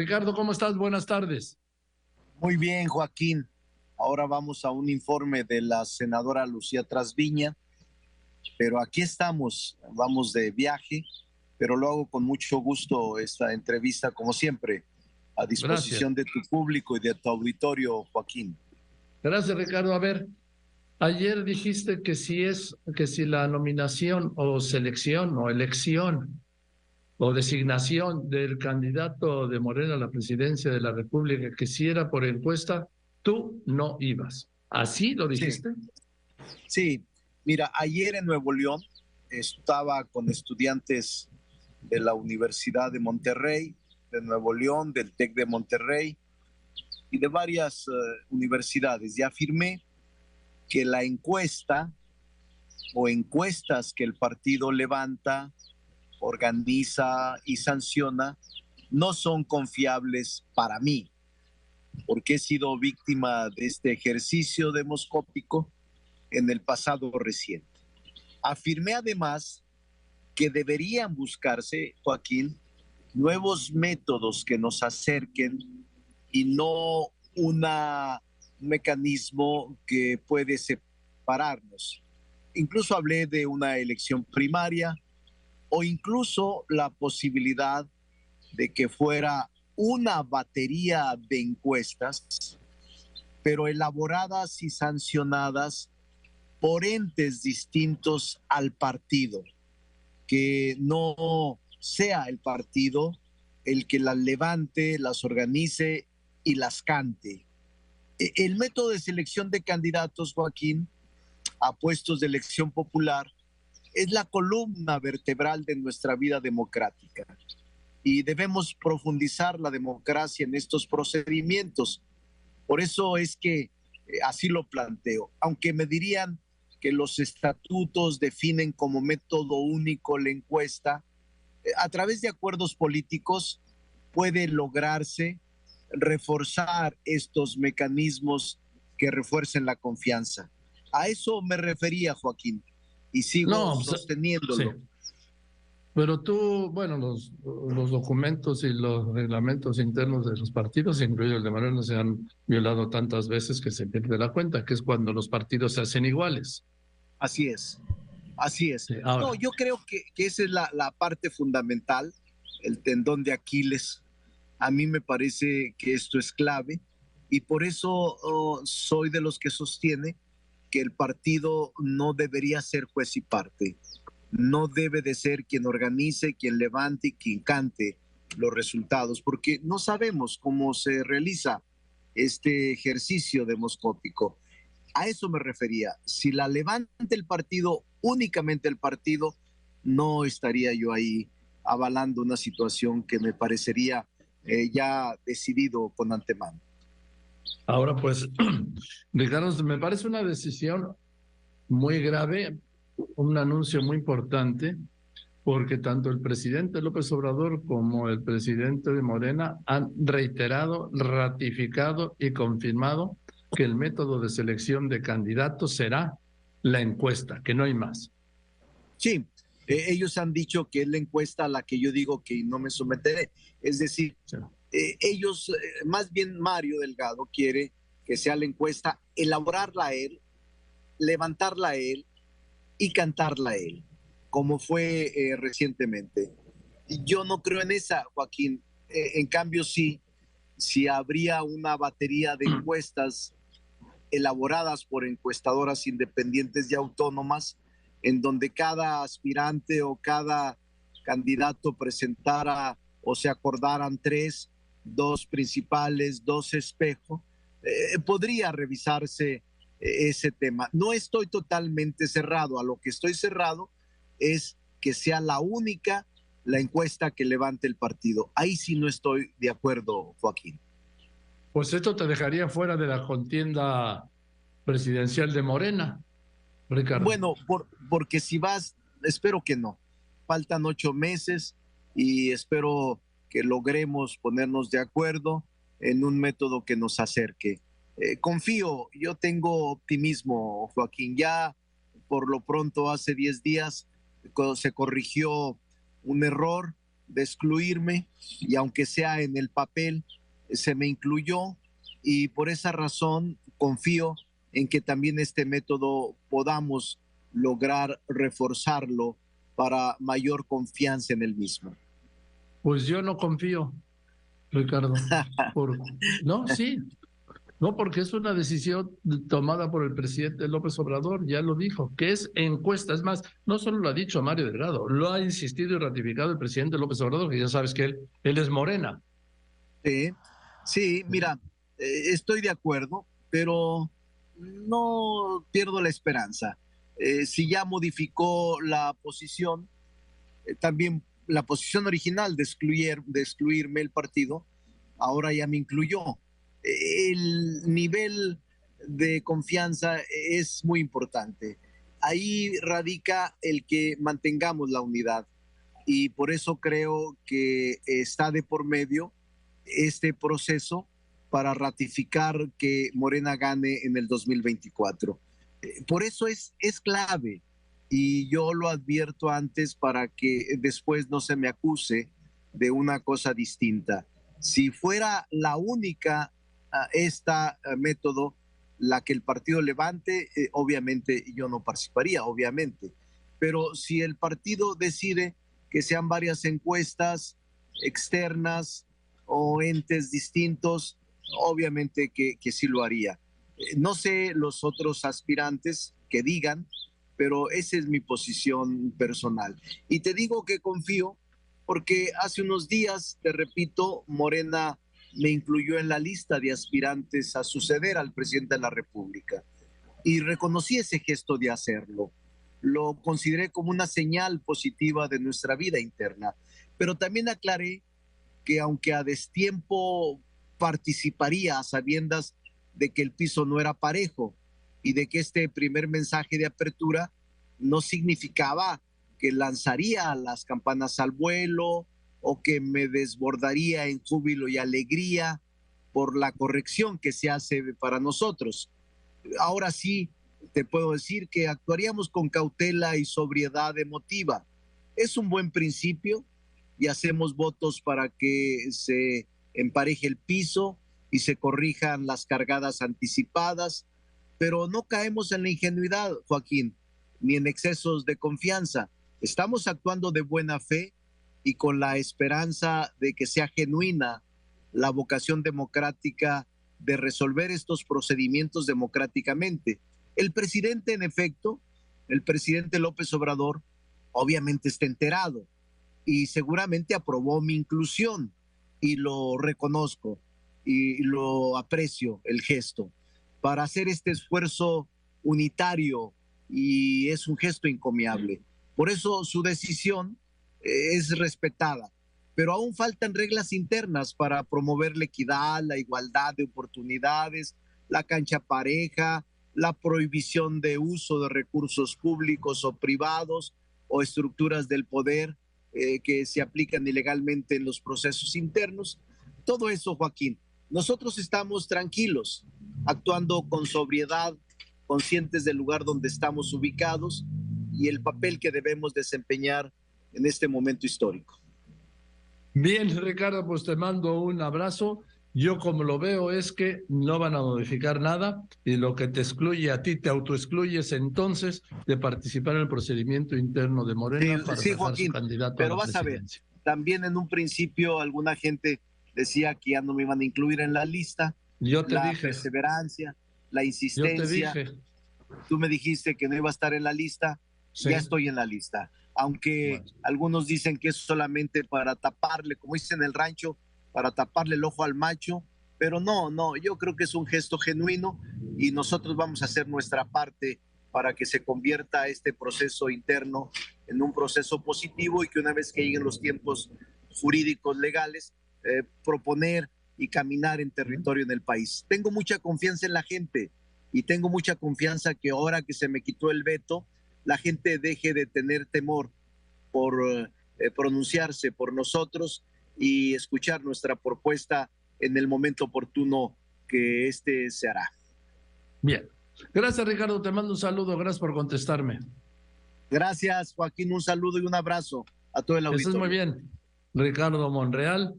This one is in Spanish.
Ricardo, ¿cómo estás? Buenas tardes. Muy bien, Joaquín. Ahora vamos a un informe de la senadora Lucía Trasviña, pero aquí estamos, vamos de viaje, pero lo hago con mucho gusto esta entrevista, como siempre, a disposición de tu público y de tu auditorio, Joaquín. Gracias, Ricardo. A ver, ayer dijiste que si es, que si la nominación o selección o elección o designación del candidato de Morena a la presidencia de la República que si era por encuesta, tú no ibas. ¿Así lo dijiste? Sí. mira, ayer en Nuevo León estaba con estudiantes de la Universidad de Monterrey, de Nuevo León, del TEC de Monterrey y de varias eh, universidades y afirmé que la encuesta o encuestas que el partido levanta organiza y sanciona no son confiables para mí, porque he sido víctima de este ejercicio demoscópico en el pasado reciente. Afirmé además que deberían buscarse, Joaquín, nuevos métodos que nos acerquen y no un mecanismo que puede separarnos. Incluso hablé de una elección primaria, o incluso la posibilidad de que fuera una batería de encuestas, pero elaboradas y sancionadas por entes distintos al partido, que no sea el partido el que las levante, las organice y las cante. E, el método de selección de candidatos, Joaquín, a puestos de elección popular, es la columna vertebral de nuestra vida democrática y debemos profundizar la democracia en estos procedimientos. Por eso es que eh, así lo planteo. Aunque me dirían que los estatutos definen como método único la encuesta, eh, a través de acuerdos políticos puede lograrse reforzar estos mecanismos que refuercen la confianza. A eso me refería, Joaquín y sigo pues, sosteniéndolo. Pero tú, bueno, los, los documentos y los reglamentos internos de los partidos, incluido el de Morena, se han violado tantas veces que se pierde la cuenta, que es cuando los partidos se hacen iguales. Así es, así es. no, yo creo que, que esa es la, la, parte fundamental, el tendón de Aquiles. A mí me parece que esto es clave y por eso oh, soy de los que sostiene que el partido no debería ser juez y parte, no debe de ser quien organice, quien levante y quien cante los resultados, porque no sabemos cómo se realiza este ejercicio demoscópico. A eso me refería. Si la levanta el partido, únicamente el partido, no estaría yo ahí avalando una situación que me parecería eh, ya decidido con antemano. Ahora, pues, Ricardo, me parece una decisión muy grave, un anuncio muy importante, porque tanto el presidente López Obrador como el presidente de Morena han reiterado, ratificado y confirmado que el método de selección de candidatos será la encuesta, que no hay más. Sí, eh, ellos han dicho que es la encuesta a la que yo digo que no me someteré. Es decir, eh, ellos, eh, más bien Mario Delgado quiere que sea la encuesta, elaborarla él, levantarla él y cantarla él, como fue eh, recientemente. Yo no creo en esa, Joaquín. en cambio, sí, si habría una batería de encuestas elaboradas por encuestadoras independientes y autónomas, en donde cada aspirante o cada candidato presentara o se acordaran tres dos principales, dos espejos, eh, podría revisarse eh, ese tema. No estoy totalmente cerrado, a lo que estoy cerrado es que sea la única la encuesta que levante el partido. Ahí sí no estoy de acuerdo, Joaquín. Pues esto te dejaría fuera de la contienda presidencial de Morena, Ricardo. Bueno, porque si vas, espero que no. Faltan ocho meses y espero que logremos ponernos de acuerdo en un método que nos acerque. Eh, confío, yo tengo optimismo, Joaquín. Ya por lo pronto hace 10 días se corrigió un error de excluirme y aunque sea en el papel, se me incluyó y por esa razón confío en que también este método podamos lograr reforzarlo para mayor confianza en el mismo. Pues yo no confío, Ricardo. No, sí. No, porque es una decisión tomada por el presidente López Obrador, ya lo dijo, que es encuesta. Es más, no solo lo ha dicho Mario Delgado, lo ha insistido y ratificado el presidente López Obrador, que ya sabes que él, él es morena. Sí, sí, mira, eh, estoy de acuerdo, pero no pierdo la esperanza. Eh, si ya modificó la posición, eh, también la posición original de, excluir, de excluirme el partido, ahora ya me incluyó. El nivel de confianza es muy importante. Ahí radica el que mantengamos la unidad y por eso creo que está de por medio este proceso para ratificar que Morena gane en el 2024. Eh, por eso es, es clave y yo lo advierto antes para que después no se me acuse de una cosa distinta. Si fuera la única uh, esta uh, método la que el partido levante, eh, obviamente yo no participaría, obviamente. Pero si el partido decide que sean varias encuestas externas o entes distintos, obviamente que, que sí lo haría. Eh, no sé los otros aspirantes que digan, pero esa es mi posición personal. Y te digo que confío porque hace unos días, te repito, Morena me incluyó en la lista de aspirantes a suceder al presidente de la República. Y reconocí ese gesto de hacerlo. Lo consideré como una señal positiva de nuestra vida interna. Pero también aclaré que aunque a destiempo participaría a sabiendas de que el piso no era parejo, y de que este primer mensaje de apertura no significaba que lanzaría las campanas al vuelo o que me desbordaría en júbilo y alegría por la corrección que se hace para nosotros. Ahora sí, te puedo decir que actuaríamos con cautela y sobriedad emotiva. Es un buen principio y hacemos votos para que se empareje el piso y se corrijan las cargadas anticipadas pero no caemos en la ingenuidad, Joaquín, ni en excesos de confianza. Estamos actuando de buena fe y con la esperanza de que sea genuina la vocación democrática de resolver estos procedimientos democráticamente. El presidente, en efecto, el presidente López Obrador, obviamente está enterado y seguramente aprobó mi inclusión y lo reconozco y lo aprecio el gesto para hacer este esfuerzo unitario y es un gesto encomiable. Por eso su decisión eh, es respetada, pero aún faltan reglas internas para promover la equidad, la igualdad de oportunidades, la cancha pareja, la prohibición de uso de recursos públicos o privados o estructuras del poder eh, que se aplican ilegalmente en los procesos internos. Todo eso, Joaquín. Nosotros estamos tranquilos, actuando con sobriedad, conscientes del lugar donde estamos ubicados y el papel que debemos desempeñar en este momento histórico. Bien, Ricardo, pues te mando un abrazo. Yo como lo veo es que no van a modificar nada y lo que te excluye a ti, te autoexcluyes entonces de participar en el procedimiento interno de Morena sí, para sí, Joaquín, pero vas a ver, también en un principio alguna gente decía que ya no me iban a incluir en la lista, yo te la dije. perseverancia, la insistencia. Yo te dije. Tú me dijiste que no iba a estar en la lista, ya estoy en la lista. Aunque algunos dicen que es solamente para taparle, como dicen en el rancho, para taparle el ojo al macho, pero no, no, yo creo que es un gesto genuino y nosotros vamos a hacer nuestra parte para que se convierta este proceso interno en un proceso positivo y que una vez que lleguen los tiempos jurídicos legales, eh, proponer y caminar en territorio en el país. Tengo mucha confianza en la gente y tengo mucha confianza que ahora que se me quitó el veto, la gente deje de tener temor por eh, pronunciarse por nosotros y escuchar nuestra propuesta en el momento oportuno que este se hará. Bien. Gracias, Ricardo. Te mando un saludo. Gracias por contestarme. Gracias, Joaquín. Un saludo y un abrazo a todo el auditorio. Estás muy bien. Ricardo Monreal